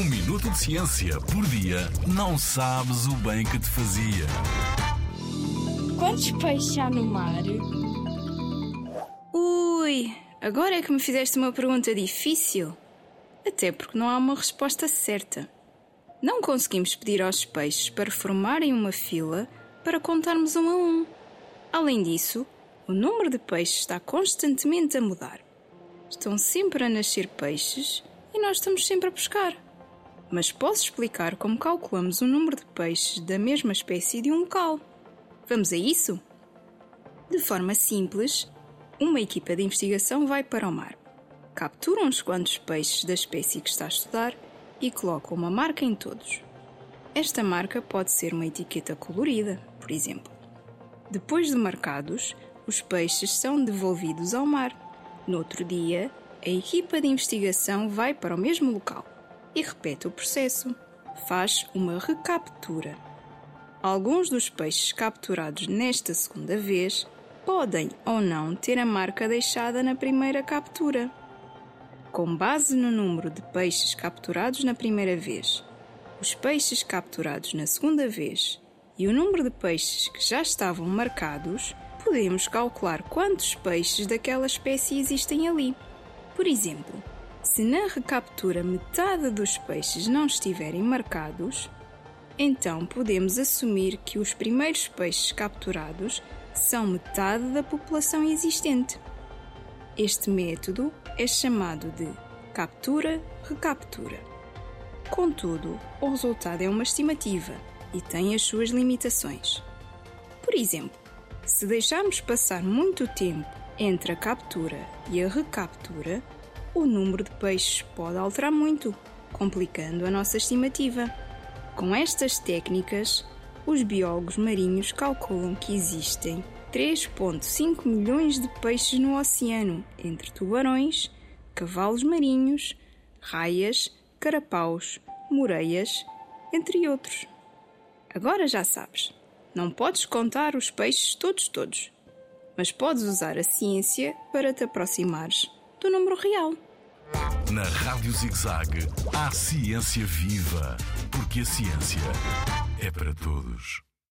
Um minuto de ciência por dia não sabes o bem que te fazia. Quantos peixes há no mar? Ui, agora é que me fizeste uma pergunta difícil. Até porque não há uma resposta certa. Não conseguimos pedir aos peixes para formarem uma fila para contarmos um a um. Além disso, o número de peixes está constantemente a mudar. Estão sempre a nascer peixes e nós estamos sempre a pescar. Mas posso explicar como calculamos o número de peixes da mesma espécie de um local. Vamos a isso? De forma simples, uma equipa de investigação vai para o mar, captura uns quantos peixes da espécie que está a estudar e coloca uma marca em todos. Esta marca pode ser uma etiqueta colorida, por exemplo. Depois de marcados, os peixes são devolvidos ao mar. No outro dia, a equipa de investigação vai para o mesmo local e repete o processo. Faz uma recaptura. Alguns dos peixes capturados nesta segunda vez podem ou não ter a marca deixada na primeira captura. Com base no número de peixes capturados na primeira vez, os peixes capturados na segunda vez e o número de peixes que já estavam marcados, podemos calcular quantos peixes daquela espécie existem ali. Por exemplo, se na recaptura metade dos peixes não estiverem marcados, então podemos assumir que os primeiros peixes capturados são metade da população existente. Este método é chamado de captura-recaptura. Contudo, o resultado é uma estimativa e tem as suas limitações. Por exemplo, se deixarmos passar muito tempo entre a captura e a recaptura, o número de peixes pode alterar muito, complicando a nossa estimativa. Com estas técnicas, os biólogos marinhos calculam que existem 3,5 milhões de peixes no oceano, entre tubarões, cavalos marinhos, raias, carapaus, moreias, entre outros. Agora já sabes, não podes contar os peixes todos todos, mas podes usar a ciência para te aproximares do número real. Na Rádio ZigZag, há ciência viva, porque a ciência é para todos.